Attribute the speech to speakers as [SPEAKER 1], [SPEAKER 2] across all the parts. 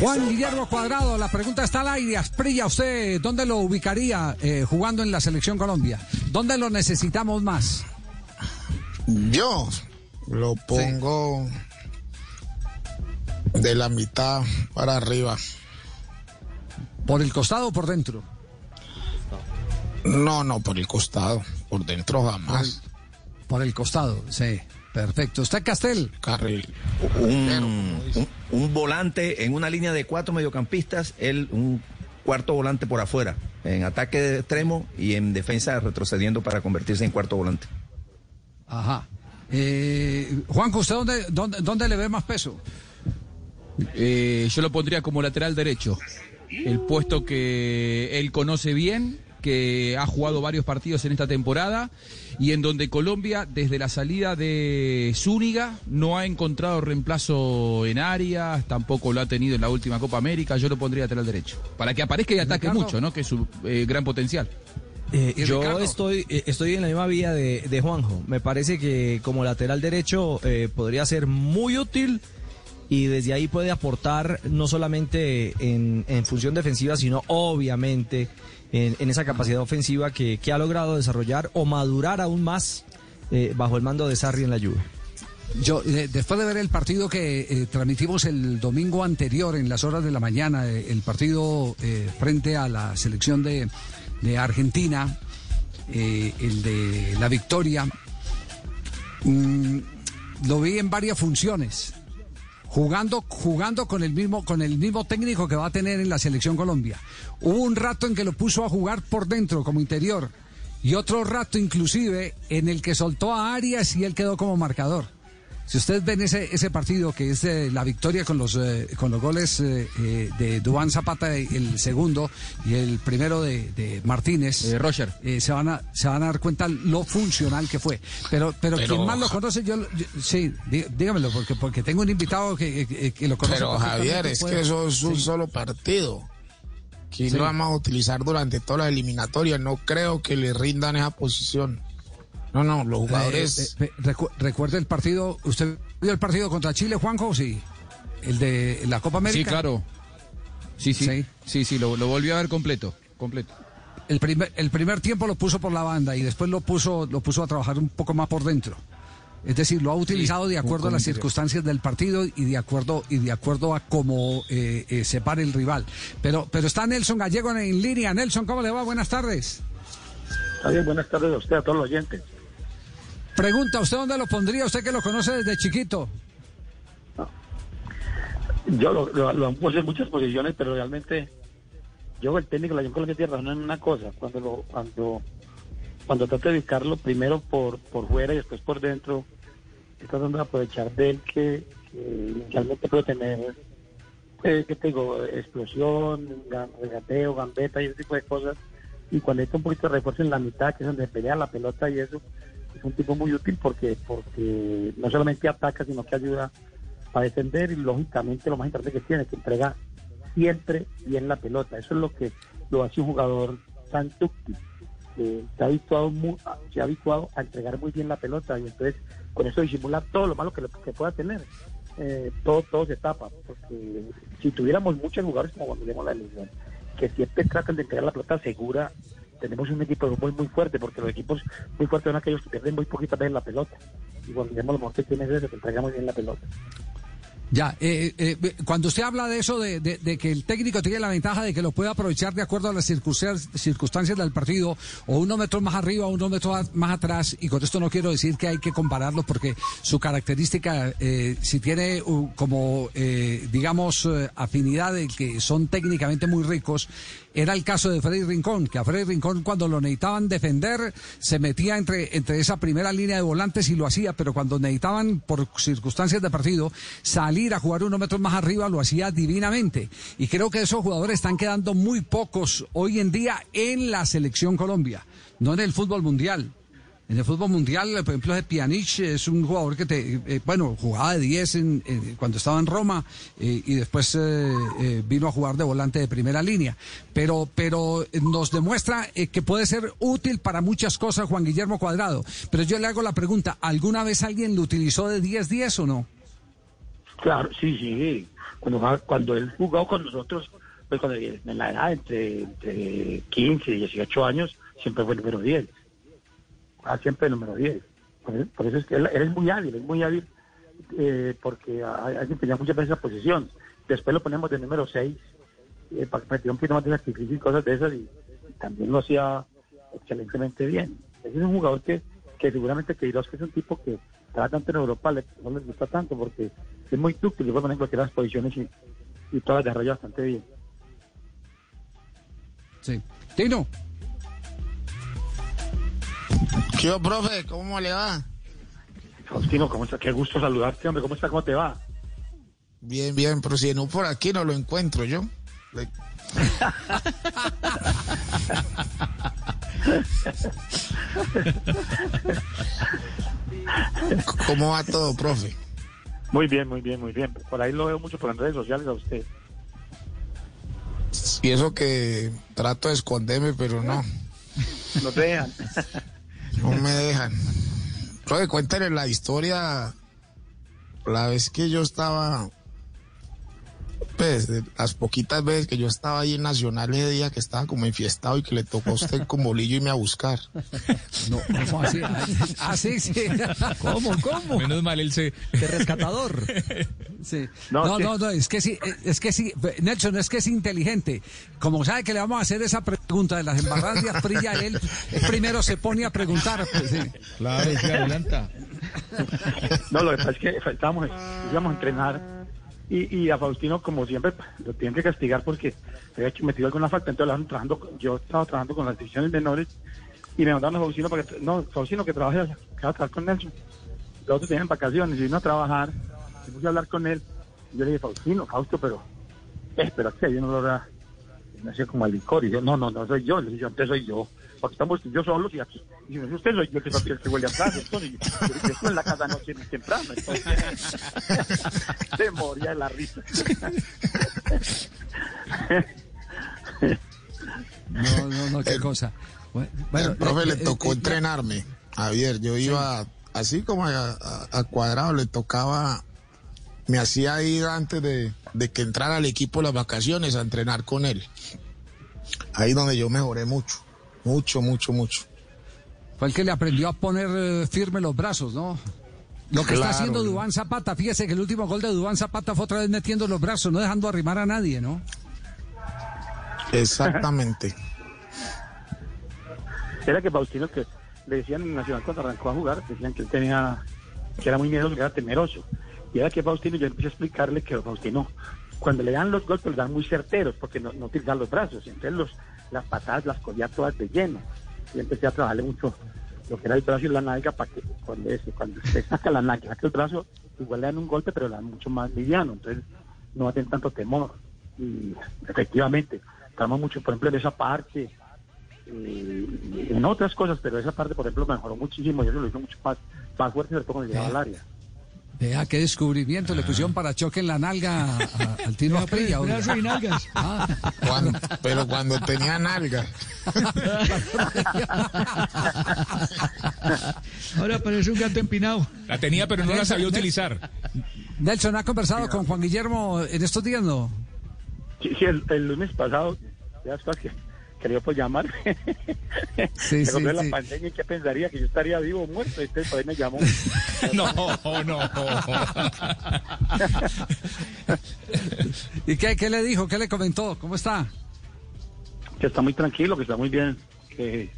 [SPEAKER 1] Juan Guillermo Cuadrado, la pregunta está al aire. Asprilla, ¿usted dónde lo ubicaría eh, jugando en la selección Colombia? ¿Dónde lo necesitamos más?
[SPEAKER 2] Yo lo pongo de la mitad para arriba.
[SPEAKER 1] ¿Por el costado o por dentro?
[SPEAKER 2] No, no, por el costado. Por dentro jamás.
[SPEAKER 1] Por el costado, sí. Perfecto. ¿Usted, Castel?
[SPEAKER 2] Carril.
[SPEAKER 3] Un, un- un volante en una línea de cuatro mediocampistas, él un cuarto volante por afuera, en ataque de extremo y en defensa retrocediendo para convertirse en cuarto volante.
[SPEAKER 1] Ajá. Eh, Juanjo, ¿usted dónde, dónde, dónde le ve más peso?
[SPEAKER 4] Eh, yo lo pondría como lateral derecho. El puesto que él conoce bien, que ha jugado varios partidos en esta temporada y en donde Colombia, desde la salida de Zúñiga, no ha encontrado reemplazo en áreas, tampoco lo ha tenido en la última Copa América. Yo lo pondría lateral derecho. Para que aparezca y ataque
[SPEAKER 1] Ricardo.
[SPEAKER 4] mucho, ¿no? Que es su eh, gran potencial.
[SPEAKER 5] Eh,
[SPEAKER 1] ¿Y
[SPEAKER 5] yo
[SPEAKER 1] Ricardo?
[SPEAKER 5] estoy, eh, estoy en la misma vía de, de Juanjo. Me parece que como lateral derecho eh, podría ser muy útil y desde ahí puede aportar no solamente en, función defensiva, sino obviamente en, esa capacidad ofensiva que, ha logrado desarrollar o madurar aún más eh, bajo el mando de Sarri en la Juve.
[SPEAKER 1] Yo, eh, después de ver el partido que eh, transmitimos el domingo anterior en las horas de la mañana, el partido frente a la selección de, Argentina, el de la victoria, mm, lo vi en varias funciones. Jugando, jugando con el mismo, con el mismo técnico que va a tener en la selección Colombia. Hubo un rato en que lo puso a jugar por dentro, como interior, y otro rato inclusive en el que soltó a Arias y él quedó como marcador. Si ustedes ven ese, ese partido que es eh, la victoria con los eh, con los goles eh, eh, de Dubán Zapata, el segundo y el primero de, de Martínez,
[SPEAKER 4] Eh, Roger.
[SPEAKER 1] eh, se van a se van a dar cuenta lo funcional que fue. Pero pero,
[SPEAKER 2] Pero-
[SPEAKER 1] quien más lo conoce, yo, yo- sí, dí- dígamelo porque porque tengo un invitado que, que- que lo conoce.
[SPEAKER 2] Pero Javier, es
[SPEAKER 1] puede-
[SPEAKER 2] que eso es un
[SPEAKER 1] Sí.
[SPEAKER 2] solo partido. Que
[SPEAKER 1] Sí.
[SPEAKER 2] lo vamos a utilizar durante toda la eliminatoria. No creo que le rindan esa posición. No, no, los jugadores.
[SPEAKER 1] Eh, eh, recu- recuerda el partido, ¿usted vio el partido contra Chile, Juanjo? Sí. El de la Copa América.
[SPEAKER 4] Sí, claro. Sí, sí.
[SPEAKER 1] Sí.
[SPEAKER 4] Sí, sí, lo, lo volvió a ver completo. Completo.
[SPEAKER 1] El primer, el primer tiempo lo puso por la banda y después lo puso, lo puso a trabajar un poco más por dentro. Es decir, lo ha utilizado de acuerdo a las circunstancias del partido y de acuerdo y de acuerdo a cómo eh, eh, se para el rival. Pero, pero está Nelson Gallego en, en línea. Nelson, ¿cómo le va? Buenas tardes.
[SPEAKER 6] Está bien, buenas tardes a usted, a todos los oyentes.
[SPEAKER 1] Pregunta, ¿usted dónde lo pondría? Usted que lo conoce desde chiquito.
[SPEAKER 6] Yo lo, lo, han puesto en muchas posiciones, pero realmente yo el técnico la Unión Colombia tiene razón en una cosa, cuando lo, cuando cuando trata de ubicarlo primero por, por fuera y después por dentro, está tratando de aprovechar de él que, inicialmente puede tener, eh, ¿qué te digo? Explosión, regateo, gambeta y ese tipo de cosas. Y cuando está un poquito de refuerzo en la mitad, que es donde pelea la pelota y eso, es un tipo muy útil porque, porque no solamente ataca, sino que ayuda a defender y lógicamente lo más importante que tiene, que entrega siempre bien la pelota. Eso es lo que lo hace un jugador tan dúctil. que se, ha habituado mu- a- se ha habituado a entregar muy bien la pelota y entonces con eso disimula todo lo malo que, lo- que pueda tener. Eh, todo, todo se tapa, porque si tuviéramos muchos jugadores como cuando vemos la elección, que siempre tratan de entregar la pelota segura, tenemos un equipo fútbol muy fuerte, porque los equipos muy fuertes son aquellos que pierden muy poquitas veces la pelota. Y cuando vemos lo mejor que tiene es eso, que entrega muy bien la pelota.
[SPEAKER 1] Ya, eh, eh, eh, cuando usted habla de eso, de, que el técnico tiene la ventaja de que lo puede aprovechar de acuerdo a las circunstancias, del partido, o unos metros más arriba, o unos metros más atrás, y con esto no quiero decir que hay que compararlo, porque su característica, eh, si tiene uh, como, eh, digamos, afinidad de que son técnicamente muy ricos, era el caso de Freddy Rincón, que a Freddy Rincón cuando lo necesitaban defender, se metía entre, entre esa primera línea de volantes y lo hacía, pero cuando necesitaban, por circunstancias de partido, salir a jugar unos metros más arriba, lo hacía divinamente. Y creo que esos jugadores están quedando muy pocos hoy en día en la selección Colombia, no en el fútbol mundial. En el fútbol mundial, por ejemplo, Pjanic es un jugador que te, eh, bueno, jugaba de 10 en- cuando estaba en Roma eh, y después eh, vino a jugar de volante de primera línea. Pero, pero nos demuestra que puede ser útil para muchas cosas Juan Guillermo Cuadrado. Pero yo le hago la pregunta, ¿alguna vez alguien lo utilizó de 10-10 o no?
[SPEAKER 6] Claro, sí, sí. cuando, cuando él jugó con nosotros, pues cuando, en la edad entre, entre 15 y 18 años, siempre fue el número 10. Ah, siempre el número 10. Por eso, es que él, es muy hábil, es muy hábil eh, porque alguien tenía mucha veces esa posición. Después lo ponemos de número 6 eh, para que un poquito más de sacrificio y cosas de esas y, también lo hacía excelentemente bien. Ese es un jugador que, que seguramente que que es un tipo que trabaja tanto en Europa no les gusta tanto porque es muy dúctil y puede poner en cualquiera de las posiciones y, y todas las desarrolla bastante bien.
[SPEAKER 1] Sí. Tino.
[SPEAKER 2] ¿Qué profe? ¿Cómo le va?
[SPEAKER 6] Faustino, ¿cómo está? Qué gusto saludarte, hombre. ¿Cómo está? ¿Cómo te va?
[SPEAKER 2] Bien, bien, pero si no por aquí no lo encuentro yo. ¿Cómo va todo, profe?
[SPEAKER 6] Muy bien, muy bien, muy bien. Por ahí lo veo mucho por las redes sociales a usted.
[SPEAKER 2] Y eso que trato de esconderme, pero no.
[SPEAKER 6] No te dejan.
[SPEAKER 2] No me dejan. Profe, cuéntale la historia. La vez que yo estaba pues, las poquitas veces que yo estaba ahí en Nacional ese día que estaba como enfiestado y que le tocó a usted con bolillo y me a buscar.
[SPEAKER 1] No, ¿cómo así? Ah, sí, sí.
[SPEAKER 5] ¿Cómo, cómo?
[SPEAKER 4] Menos mal él se...
[SPEAKER 5] De rescatador.
[SPEAKER 1] Sí. No, no, no, es que sí, es que sí, Nelson, es que es inteligente. Como sabe que le vamos a hacer esa pregunta de las embarradas de Asprilla, él primero se pone a preguntar. Pues,
[SPEAKER 4] claro, se adelanta.
[SPEAKER 6] No, lo que pasa es que estábamos, íbamos a entrenar y, a Faustino, como siempre, lo tienen que castigar porque había metido alguna falta. Entonces, trabajando, yo estaba trabajando con las divisiones menores y me mandaron a Faustino para que, no, Faustino que trabaje, que va a trabajar con Nelson. Los otros tenían vacaciones y vino a trabajar, y puse a hablar con él. Y yo le dije, Faustino, Fausto, pero, espera, que yo no lo vea. Me hacía como al licor. Y yo, no, no, no soy yo. Dije, antes soy yo porque estamos yo solos y aquí. Y si usted soy yo que el que huele atrás, entonces, yo estoy en la casa noche temprano, entonces, se moría de la risa.
[SPEAKER 1] No, no, no, qué cosa.
[SPEAKER 2] Bueno, el profe le eh, tocó eh, entrenarme. Javier, yo iba así como a, a, cuadrado, le tocaba, me hacía ir antes de, de que entrara al equipo las vacaciones a entrenar con él. Ahí donde yo mejoré mucho. Mucho, mucho, mucho.
[SPEAKER 1] Fue el que le aprendió a poner eh, firme los brazos, ¿no? Lo que está haciendo Dubán Zapata, fíjese que el último gol de Dubán Zapata fue otra vez metiendo los brazos, no dejando arrimar a nadie, ¿no?
[SPEAKER 2] Exactamente.
[SPEAKER 6] Era que Faustino, que le decían en Nacional cuando arrancó a jugar, decían que él tenía, que era muy miedoso, que era temeroso. Y era que Faustino, yo empecé a explicarle que Faustino, cuando le dan los golpes, los dan muy certeros, porque no, no utilizan los brazos. Entonces los, las patadas las cogía todas de lleno. Y empecé a trabajarle mucho lo que era el brazo y la nalga para que cuando, cuando se saca la nalga, saca el brazo, igual le dan un golpe, pero le dan mucho más liviano. Entonces no hacen tanto temor. Y efectivamente, trabajamos mucho, por ejemplo, en esa parte, eh, en otras cosas, pero esa parte, por ejemplo, mejoró muchísimo y eso lo hizo mucho más, más fuerte, sobre todo cuando llegaba al área.
[SPEAKER 1] Vea qué descubrimiento, le pusieron para choque en la nalga al Tino Aprilla.
[SPEAKER 5] y nalgas.
[SPEAKER 2] Ah. pero cuando tenía nalgas.
[SPEAKER 5] Ahora parece un gato empinado.
[SPEAKER 4] La tenía, pero no la sabía utilizar.
[SPEAKER 1] Nelson, ¿ha conversado con Juan Guillermo en estos días, no?
[SPEAKER 6] Sí, sí el, lunes pasado, ya está que quería pues llamar. Sí, sí, la pandemia, ¿qué pensaría? Que yo estaría vivo o muerto. Este pues me llamó.
[SPEAKER 4] no, no.
[SPEAKER 1] ¿Y qué, qué le dijo? ¿Qué le comentó? ¿Cómo está?
[SPEAKER 6] Que está muy tranquilo, que está muy bien. Que,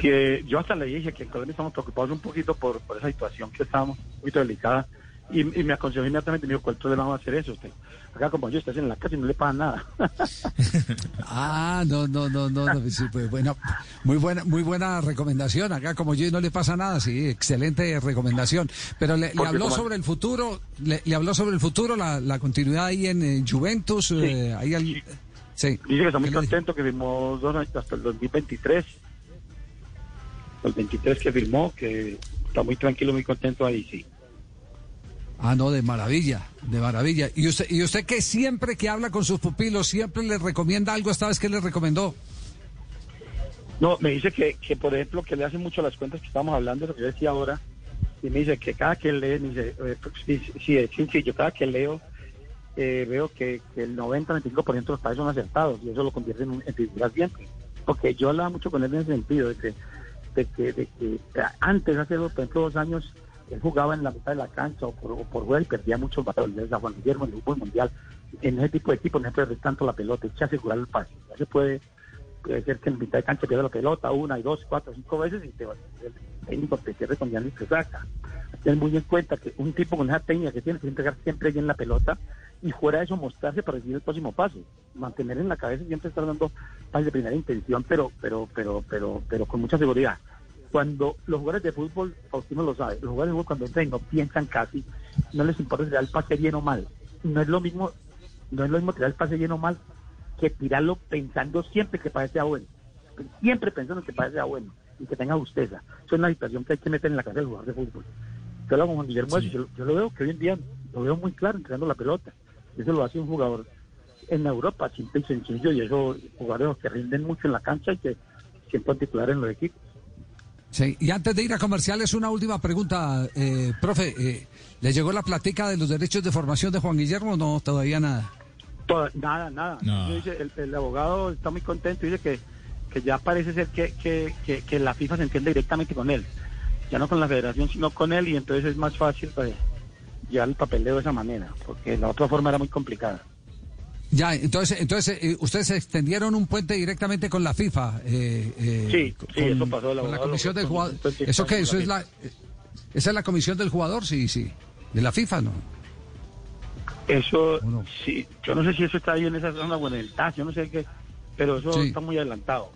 [SPEAKER 6] que yo hasta le dije que en Colombia estamos preocupados un poquito por, por esa situación que estamos, un poquito delicada. Y, y me aconsejó inmediatamente, me dijo, ¿cuál problema va a hacer eso usted? acá como yo estás en la casa y no le pagan nada.
[SPEAKER 1] ah, no, no, no, no, pues, bueno, muy buena, muy buena recomendación. Acá como yo y no le pasa nada, sí, excelente recomendación. Pero le, habló sobre el futuro, le, habló sobre el futuro, la, la continuidad ahí en, Juventus, sí, eh, ahí
[SPEAKER 6] sí. Dice que está muy contento que firmó dos años hasta el 2023. El 23 que firmó, que está muy tranquilo, muy contento ahí, sí.
[SPEAKER 1] Ah, no, de maravilla, de maravilla. ¿Y usted, y usted que siempre que habla con sus pupilos, siempre le recomienda algo, esta vez que le recomendó?
[SPEAKER 6] No, me dice que, que, por ejemplo, que le hace mucho las cuentas que estamos hablando, lo que yo decía ahora, y me dice que cada que lee, me dice, eh, pues, sí, sí, es cada que leo, eh, veo que, el 90-95% de los pases son acertados y eso lo convierte en, en figuras siempre. Porque yo hablaba mucho con él en ese sentido, de que, de que, de que antes, hace por ejemplo dos años, él jugaba en la mitad de la cancha o por, por jugar y perdía muchos balones. A Juan Guillermo en el fútbol mundial, en ese tipo de equipo no se pierde tanto la pelota, echa a asegurar el pase. Ya se puede, puede ser que en mitad de cancha pierda la pelota una y dos, cuatro, cinco veces y te, el técnico te cierre con y te saca. Ten muy en cuenta que un tipo con esa técnica que tiene que entregar siempre bien la pelota y fuera de eso mostrarse para recibir el próximo paso, mantener en la cabeza siempre estar dando pases de primera intención, pero, pero, pero, pero, pero con mucha seguridad cuando los jugadores de fútbol, Faustino lo sabe, los jugadores de fútbol cuando entran no piensan casi, no les importa tirar el pase bien o mal. No es lo mismo, no es lo mismo tirar el pase bien o mal que tirarlo pensando siempre que parece bueno. Siempre pensando que parece bueno y que tenga justeza. Eso es una situación que hay que meter en la cabeza del jugador de fútbol. Yo lo hago con Guillermo yo, lo veo que hoy en día lo veo muy claro entrenando la pelota. Eso lo hace un jugador en Europa, simple y sencillo, y esos jugadores que rinden mucho en la cancha y que siempre son titulares en los equipos.
[SPEAKER 1] Sí, y antes de ir a comerciales, una última pregunta, eh, profe. Eh, ¿Le llegó la platica de los derechos de formación de Juan Guillermo? No, todavía nada.
[SPEAKER 6] nada, nada. el, abogado está muy contento y dice que, que ya parece ser que, que, que, la FIFA se entiende directamente con él. Ya no con la federación, sino con él, y entonces es más fácil pues, llevar el papeleo de esa manera, porque la otra forma era muy complicada.
[SPEAKER 1] Ya, entonces, entonces eh, ustedes extendieron un puente directamente con la FIFA.
[SPEAKER 6] Eh, eh, sí, sí, eso pasó.
[SPEAKER 1] La, con la comisión del jugador. ¿Eso qué? ¿Eso es la, ¿Esa es la comisión del jugador? Sí, sí. ¿De la FIFA, no?
[SPEAKER 6] Eso, sí. Yo no sé si eso está ahí en esa zona o en el TAS, yo no sé qué, pero eso está muy adelantado.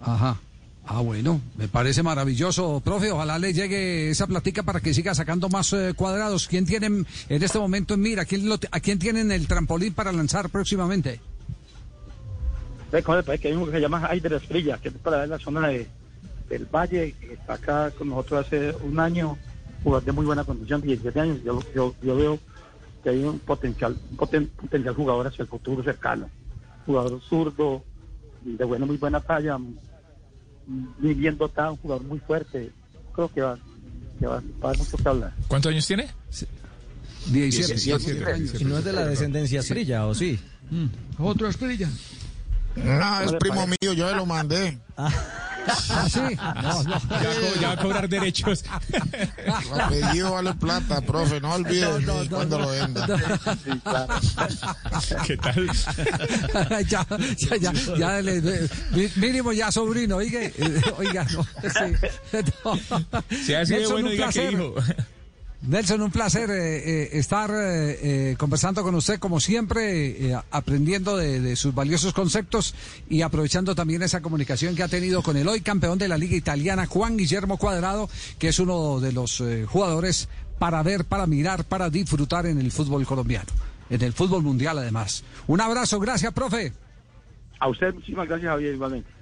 [SPEAKER 1] Ajá. Ah, bueno, me parece maravilloso, profe. Ojalá le llegue esa platica para que siga sacando más eh, cuadrados. ¿Quién tienen en este momento en mira? ¿Quién ¿A quién tienen el trampolín para lanzar próximamente?
[SPEAKER 6] que hay uno que se llama Aider Esprilla, que es para la zona de, del Valle, que está acá con nosotros hace un año, jugador de muy buena condición, 17 años. Yo, yo, veo que hay un potencial, un potencial jugador hacia el futuro cercano. Jugador zurdo, de buena, muy buena talla, muy bien dotado, un jugador muy fuerte. Creo que va, que va, va a dar mucho que hablar.
[SPEAKER 7] ¿Cuántos años tiene?
[SPEAKER 5] 17, años. ¿Y no es de la descendencia Esprilla, o sí?
[SPEAKER 1] Mm. ¿Otro Esprilla?
[SPEAKER 2] No, es primo mío, yo lo mandé.
[SPEAKER 1] Ah. ¿Ah, sí?
[SPEAKER 7] No, no. Ya, va a cobrar derechos.
[SPEAKER 2] El apellido vale plata, profe, no olvides cuando lo venda.
[SPEAKER 7] ¿Qué tal?
[SPEAKER 1] ya, ya, ya, ya, mínimo ya sobrino, oiga, oiga, no,
[SPEAKER 7] sí, Si ha sido bueno, diga que hijo.
[SPEAKER 1] Nelson, un placer eh, eh, estar eh, conversando con usted, como siempre, aprendiendo de, sus valiosos conceptos y aprovechando también esa comunicación que ha tenido con el hoy campeón de la Liga Italiana, Juan Guillermo Cuadrado, que es uno de los jugadores para ver, para mirar, para disfrutar en el fútbol colombiano, en el fútbol mundial además. Un abrazo, gracias, profe.
[SPEAKER 6] A usted muchísimas gracias, Javier, igualmente.